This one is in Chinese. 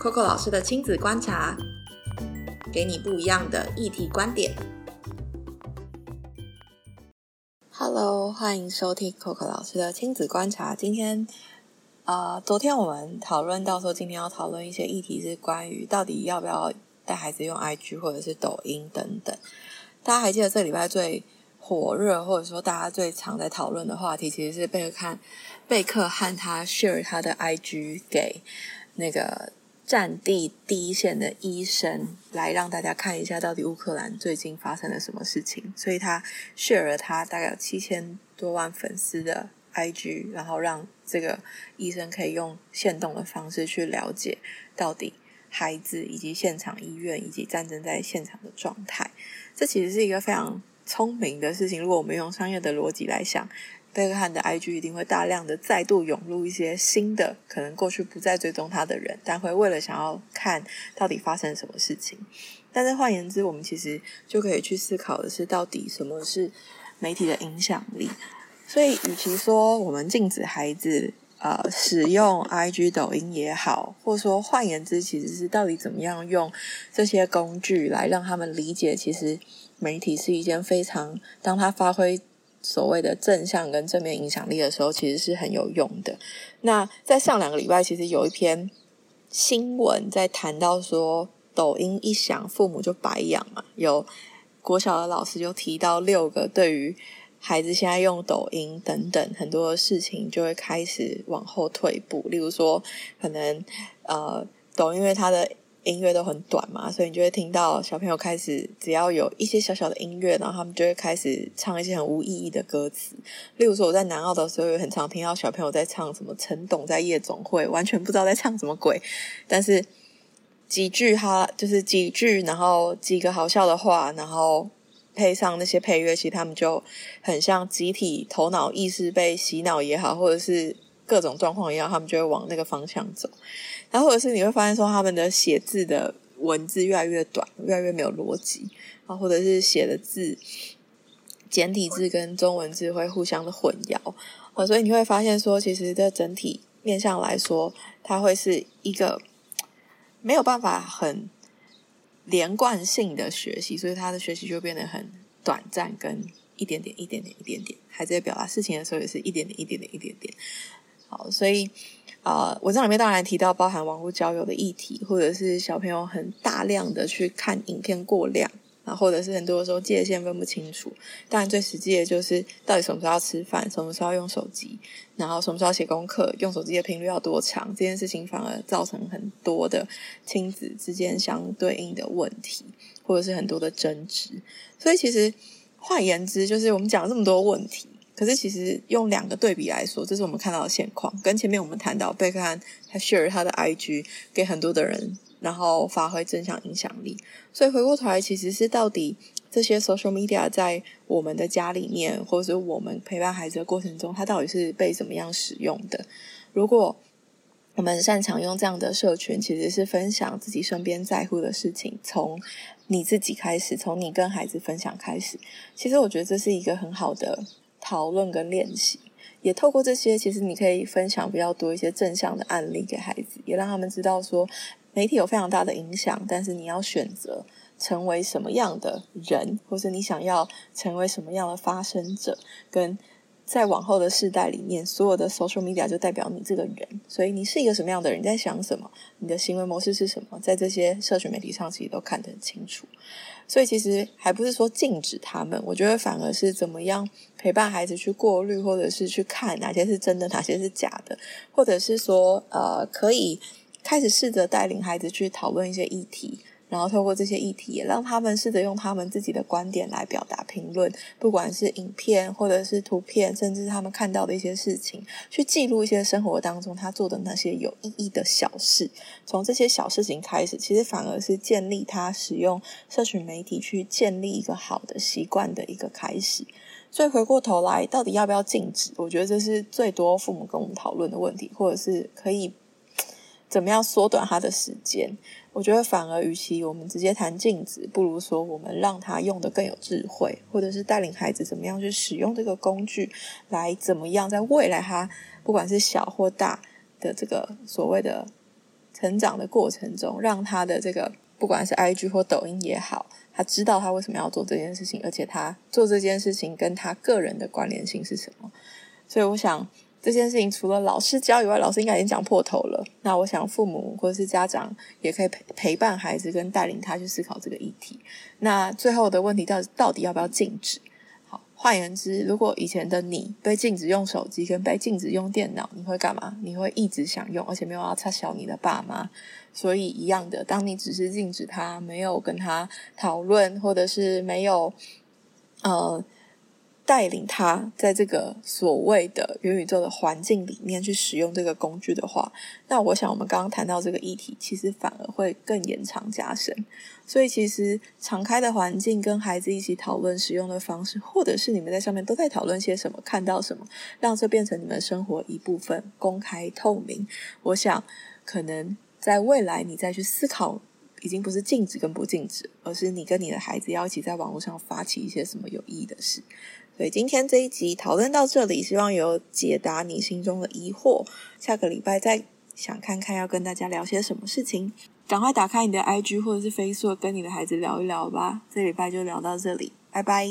Coco 老师的亲子观察，给你不一样的议题观点。Hello，欢迎收听 Coco 老师的亲子观察。今天，呃，昨天我们讨论到说，今天要讨论一些议题是关于到底要不要带孩子用 IG 或者是抖音等等。大家还记得这礼拜最火热，或者说大家最常在讨论的话题，其实是贝克看贝克和他 share 他的 IG 给那个战地第一线的医生，来让大家看一下到底乌克兰最近发生了什么事情。所以他 share 了他大概有七千多万粉丝的 IG，然后让这个医生可以用线动的方式去了解到底孩子以及现场医院以及战争在现场的状态。这其实是一个非常聪明的事情。如果我们用商业的逻辑来想，贝克汉的 IG 一定会大量的再度涌入一些新的，可能过去不再追踪他的人，但会为了想要看到底发生什么事情。但是换言之，我们其实就可以去思考的是，到底什么是媒体的影响力？所以，与其说我们禁止孩子呃使用 IG、抖音也好，或者说换言之，其实是到底怎么样用这些工具来让他们理解，其实。媒体是一件非常，当它发挥所谓的正向跟正面影响力的时候，其实是很有用的。那在上两个礼拜，其实有一篇新闻在谈到说，抖音一响，父母就白养嘛。有国小的老师就提到六个对于孩子现在用抖音等等很多的事情，就会开始往后退步。例如说，可能呃，抖音因为它的音乐都很短嘛，所以你就会听到小朋友开始只要有一些小小的音乐，然后他们就会开始唱一些很无意义的歌词。例如说，我在南澳的时候，也很常听到小朋友在唱什么陈董在夜总会，完全不知道在唱什么鬼，但是几句哈，就是几句，然后几个好笑的话，然后配上那些配乐，其实他们就很像集体头脑意识被洗脑也好，或者是各种状况一样，他们就会往那个方向走。然后或者是你会发现说，他们的写字的文字越来越短，越来越没有逻辑，啊，或者是写的字简体字跟中文字会互相的混淆，啊，所以你会发现说，其实这整体面向来说，它会是一个没有办法很连贯性的学习，所以他的学习就变得很短暂，跟一点点、一点点、一点点，孩子在表达事情的时候也是一点点、一点点、一点点。好，所以。啊，文章里面当然提到包含网络交友的议题，或者是小朋友很大量的去看影片过量，啊，或者是很多的时候界限分不清楚。当然最实际的就是到底什么时候要吃饭，什么时候要用手机，然后什么时候写功课，用手机的频率要多长，这件事情反而造成很多的亲子之间相对应的问题，或者是很多的争执。所以其实换言之，就是我们讲了这么多问题。可是，其实用两个对比来说，这是我们看到的现况。跟前面我们谈到贝克汉他 share 他的 IG 给很多的人，然后发挥正向影响力。所以回过头来，其实是到底这些 social media 在我们的家里面，或者是我们陪伴孩子的过程中，它到底是被怎么样使用的？如果我们擅长用这样的社群，其实是分享自己身边在乎的事情，从你自己开始，从你跟孩子分享开始。其实我觉得这是一个很好的。讨论跟练习，也透过这些，其实你可以分享比较多一些正向的案例给孩子，也让他们知道说，媒体有非常大的影响，但是你要选择成为什么样的人，或是你想要成为什么样的发声者，跟。在往后的世代里面，所有的 social media 就代表你这个人，所以你是一个什么样的人，在想什么，你的行为模式是什么，在这些社群媒体上其实都看得很清楚。所以其实还不是说禁止他们，我觉得反而是怎么样陪伴孩子去过滤，或者是去看哪些是真的，哪些是假的，或者是说呃，可以开始试着带领孩子去讨论一些议题。然后透过这些议题，也让他们试着用他们自己的观点来表达评论，不管是影片或者是图片，甚至他们看到的一些事情，去记录一些生活当中他做的那些有意义的小事。从这些小事情开始，其实反而是建立他使用社群媒体去建立一个好的习惯的一个开始。所以回过头来，到底要不要禁止？我觉得这是最多父母跟我们讨论的问题，或者是可以怎么样缩短他的时间。我觉得反而，与其我们直接谈镜子，不如说我们让他用的更有智慧，或者是带领孩子怎么样去使用这个工具，来怎么样在未来他不管是小或大的这个所谓的成长的过程中，让他的这个不管是 IG 或抖音也好，他知道他为什么要做这件事情，而且他做这件事情跟他个人的关联性是什么。所以我想这件事情除了老师教以外，老师应该已经讲破头了。那我想父母或者是家长也可以陪陪伴孩子，跟带领他去思考这个议题。那最后的问题到到底要不要禁止？好换言之，如果以前的你被禁止用手机，跟被禁止用电脑，你会干嘛？你会一直想用，而且没有要插小你的爸妈。所以一样的，当你只是禁止他，没有跟他讨论，或者是没有呃。带领他在这个所谓的元宇宙的环境里面去使用这个工具的话，那我想我们刚刚谈到这个议题，其实反而会更延长加深。所以，其实敞开的环境跟孩子一起讨论使用的方式，或者是你们在上面都在讨论些什么，看到什么，让这变成你们生活一部分，公开透明。我想，可能在未来你再去思考，已经不是禁止跟不禁止，而是你跟你的孩子要一起在网络上发起一些什么有意义的事。所以今天这一集讨论到这里，希望有解答你心中的疑惑。下个礼拜再想看看要跟大家聊些什么事情，赶快打开你的 IG 或者是 Facebook，跟你的孩子聊一聊吧。这礼拜就聊到这里，拜拜。